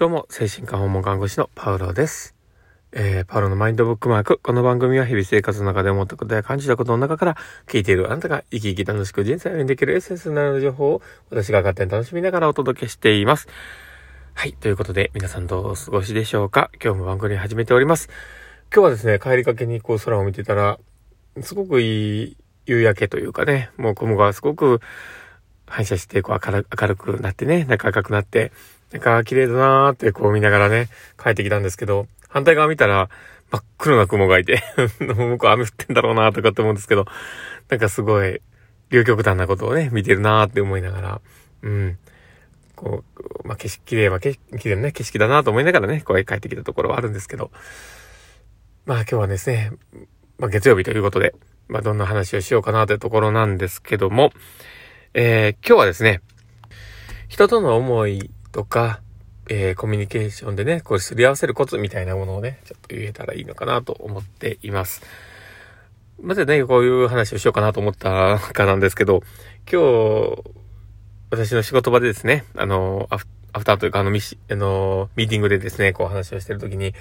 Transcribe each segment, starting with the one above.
どうも、精神科訪問看護師のパウロです。えー、パウロのマインドブックマーク。この番組は日々生活の中で思ったことや感じたことの中から聞いているあなたが生き生き楽しく人生を歩んでいけるエッセンスになる情報を私が勝手に楽しみながらお届けしています。はい。ということで、皆さんどうお過ごしでしょうか？今日も番組始めております。今日はですね、帰りかけにこう空を見てたら、すごくいい夕焼けというかね、もう雲がすごく反射してこう明るくなってね、なんか赤くなって、なんか綺麗だなーってこう見ながらね、帰ってきたんですけど、反対側見たら真っ黒な雲がいて 向こう雨降ってんだろうなーとかって思うんですけど、なんかすごい、両極端なことをね、見てるなーって思いながら、うん。こう、まあ、景色、綺麗、まあ、景色、綺麗なね、景色だなと思いながらね、こう帰ってきたところはあるんですけど、まあ今日はですね、まあ月曜日ということで、まあどんな話をしようかなというところなんですけども、えー、今日はですね、人との思いとか、えー、コミュニケーションでね、こうすり合わせるコツみたいなものをね、ちょっと言えたらいいのかなと思っています。まずね、こういう話をしようかなと思ったかなんですけど、今日、私の仕事場でですね、あの、アフアフターというか、あの、ミシ、あの、ミーティングでですね、こう話をしてるときに、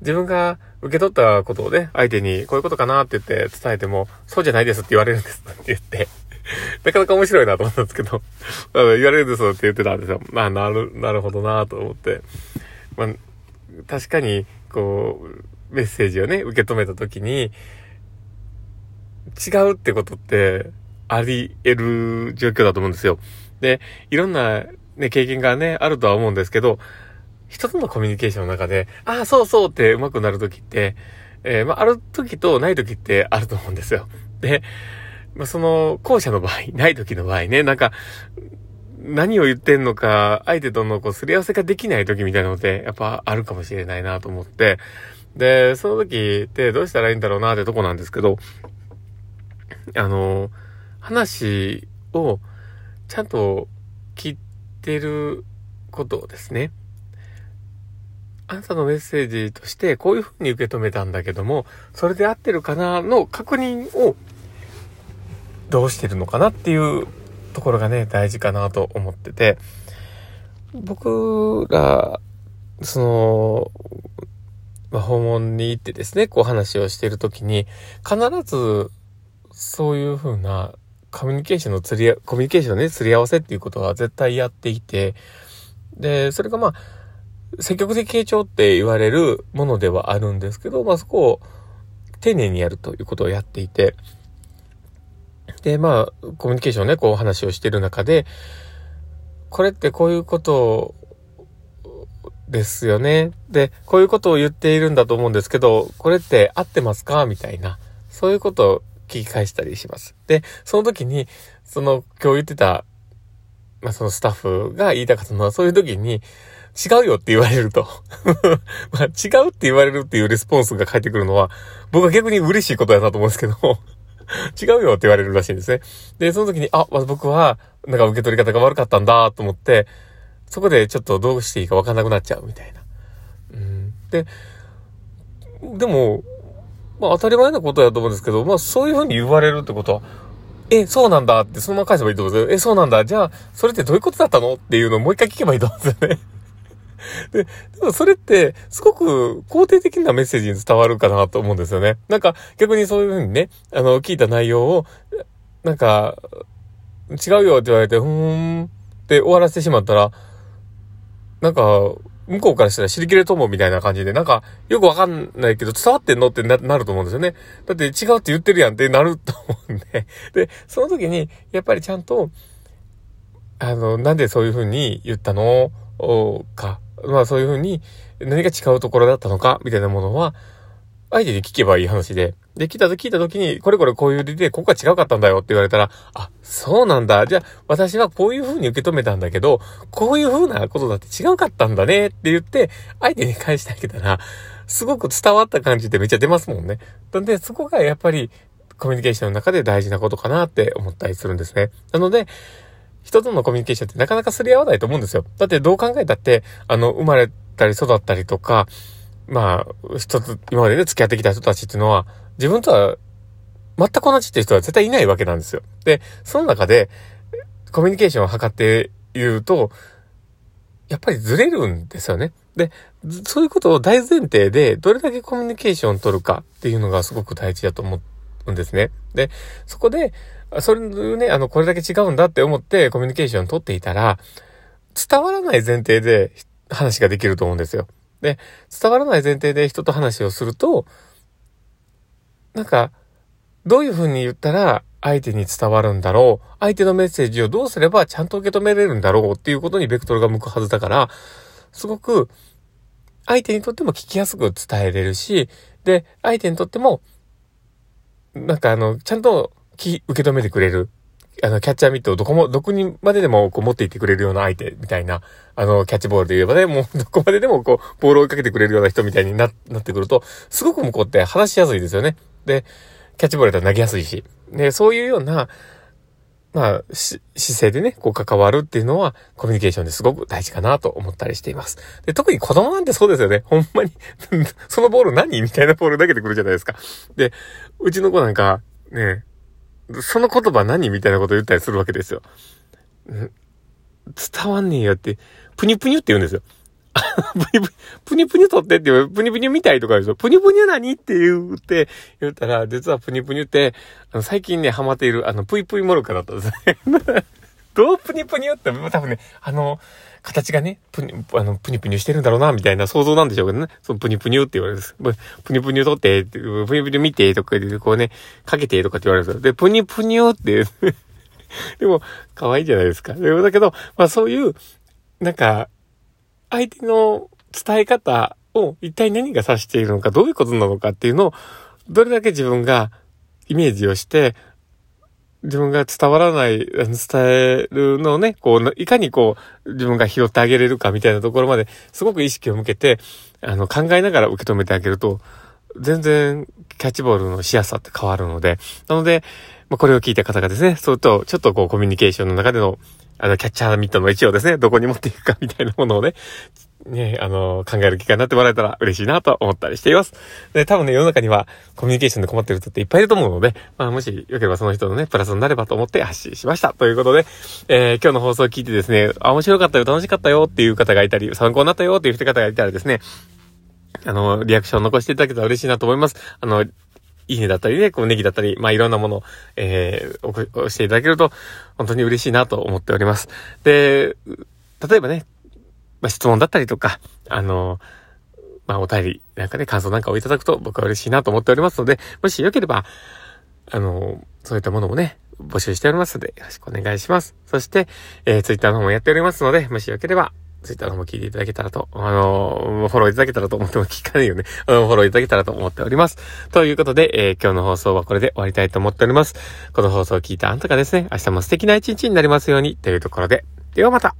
自分が受け取ったことをね、相手にこういうことかなって言って伝えても、そうじゃないですって言われるんですって言って、なかなか面白いなと思ったんですけど、言われるんですって言ってたんですよ。まあ、なる、なるほどなと思って。まあ、確かに、こう、メッセージをね、受け止めたときに、違うってことってあり得る状況だと思うんですよ。で、いろんなね、経験がね、あるとは思うんですけど、人とのコミュニケーションの中で、ああ、そうそうって上手くなるときって、えー、まあ、あるときとないときってあると思うんですよ。で、まあ、その、後者の場合、ない時の場合ね、なんか、何を言ってんのか、相手とのこう、すり合わせができない時みたいなのって、やっぱあるかもしれないなと思って、で、その時ってどうしたらいいんだろうなってとこなんですけど、あの、話をちゃんと聞いてることをですね、あなたのメッセージとしてこういうふうに受け止めたんだけども、それで合ってるかなの確認をどうしてるのかなっていうところがね、大事かなと思ってて、僕ら、その、まあ、訪問に行ってですね、こう話をしているときに、必ず、そういうふうなコミュニケーションの釣り、コミュニケーションのね、釣り合わせっていうことは絶対やっていて、で、それがまあ、積極的傾聴って言われるものではあるんですけど、まあそこを丁寧にやるということをやっていて、で、まあ、コミュニケーションね、こう話をしてる中で、これってこういうことですよね。で、こういうことを言っているんだと思うんですけど、これって合ってますかみたいな。そういうことを聞き返したりします。で、その時に、その今日言ってた、まあそのスタッフが言いたかったのは、そういう時に、違うよって言われると まあ、違うって言われるっていうレスポンスが返ってくるのは、僕は逆に嬉しいことだなと思うんですけど 違うよって言われるらしいんですね。で、その時に、あ、僕は、なんか受け取り方が悪かったんだと思って、そこでちょっとどうしていいかわかんなくなっちゃうみたいな。うん、で、でも、まあ当たり前なことだと思うんですけど、まあそういうふうに言われるってことは、え、そうなんだってそのまま返せばいいと思うんですよ。え、そうなんだ。じゃあ、それってどういうことだったの？っていうのをもう一回聞けばいいと思うんですよね。で、でもそれって、すごく肯定的なメッセージに伝わるかなと思うんですよね。なんか、逆にそういうふうにね、あの、聞いた内容を、なんか、違うよって言われて、ふーんって終わらせてしまったら、なんか、向こうからしたら知りきれと思うみたいな感じで、なんか、よくわかんないけど、伝わってんのってなると思うんですよね。だって違うって言ってるやんってなると思うんで。で、その時に、やっぱりちゃんと、あの、なんでそういうふうに言ったの？か、まあそういうふうに何が違うところだったのか、みたいなものは、相手に聞けばいい話で、で、来たと聞いた時に、これこれこういう理で、ここが違うかったんだよって言われたら、あ、そうなんだ。じゃあ、私はこういう風に受け止めたんだけど、こういう風なことだって違うかったんだねって言って、相手に返してあげたら、すごく伝わった感じってめっちゃ出ますもんね。なんで、そこがやっぱり、コミュニケーションの中で大事なことかなって思ったりするんですね。なので、人とのコミュニケーションってなかなかすり合わないと思うんですよ。だってどう考えたって、あの、生まれたり育ったりとか、まあ、一つ、今までね、付き合ってきた人たちっていうのは、自分とは全く同じっていう人は絶対いないわけなんですよ。で、その中で、コミュニケーションを図って言うと、やっぱりずれるんですよね。で、そういうことを大前提で、どれだけコミュニケーションを取るかっていうのがすごく大事だと思うんですね。で、そこで、それね、あの、これだけ違うんだって思ってコミュニケーション取っていたら、伝わらない前提で話ができると思うんですよ。で、伝わらない前提で人と話をすると、なんか、どういうふうに言ったら相手に伝わるんだろう。相手のメッセージをどうすればちゃんと受け止めれるんだろうっていうことにベクトルが向くはずだから、すごく相手にとっても聞きやすく伝えれるし、で、相手にとっても、なんかあの、ちゃんと気受け止めてくれる。あの、キャッチャーミットをどこも、どこにまででもこう持っていってくれるような相手みたいな、あの、キャッチボールで言えばね、もう どこまででもこう、ボールを追いかけてくれるような人みたいにな、なってくると、すごく向こうって話しやすいですよね。で、キャッチボールだったら投げやすいし。で、そういうような、まあ、姿勢でね、こう関わるっていうのは、コミュニケーションですごく大事かなと思ったりしています。で、特に子供なんてそうですよね。ほんまに そのボール何みたいなボール投げてくるじゃないですか。で、うちの子なんか、ね、その言葉何みたいなこと言ったりするわけですよ。伝わんねえよって、ぷにゅぷにゅって言うんですよ。プニプニ、プニプニ取ってって言う、プニプニ見たいとかでしょ。プニプニ何って言って、言ったら、実はプニプニって、あの、最近ね、ハマっている、あの、ぷいぷいモルカだったんですね。どうプニプニって、多分ね、あの、形がね、プニ、あの、プニプニしてるんだろうな、みたいな想像なんでしょうけどね。そのプニプニって言われるんです。プニプニ取って、プニプニ見て、とか言って、こうね、かけて、とかって言われるんですよ。で、プニプニって、でも、可愛いじゃないですか。だけど、まあそういう、なんか、相手の伝え方を一体何が指しているのか、どういうことなのかっていうのを、どれだけ自分がイメージをして、自分が伝わらない、伝えるのをね、こう、いかにこう、自分が拾ってあげれるかみたいなところまで、すごく意識を向けて、あの、考えながら受け止めてあげると、全然、キャッチボールのしやすさって変わるので、なので、まあ、これを聞いた方がですね、そうと、ちょっとこう、コミュニケーションの中での、あの、キャッチャーミットの位置をですね、どこに持っていくかみたいなものをね、ね、あの、考える機会になってもらえたら嬉しいなと思ったりしています。で、多分ね、世の中にはコミュニケーションで困ってる人っていっぱいいると思うので、まあ、もしよければその人のね、プラスになればと思って発信しました。ということで、えー、今日の放送を聞いてですね、あ、面白かったよ、楽しかったよっていう方がいたり、参考になったよっていう方がいたらですね、あの、リアクションを残していただけたら嬉しいなと思います。あの、いいねだったりね、こうネギだったり、まあいろんなもの、えー、押していただけると、本当に嬉しいなと思っております。で、例えばね、まあ質問だったりとか、あの、まあお便り、なんかね、感想なんかをいただくと僕は嬉しいなと思っておりますので、もしよければ、あの、そういったものもね、募集しておりますので、よろしくお願いします。そして、えー、ツイッターの方もやっておりますので、もしよければ、ツイッターの方も聞いていただけたらと、あの、フォローいただけたらと思っても聞かないよね。あの、フォローいただけたらと思っております。ということで、えー、今日の放送はこれで終わりたいと思っております。この放送を聞いたあんたがですね、明日も素敵な一日になりますように、というところで、ではまた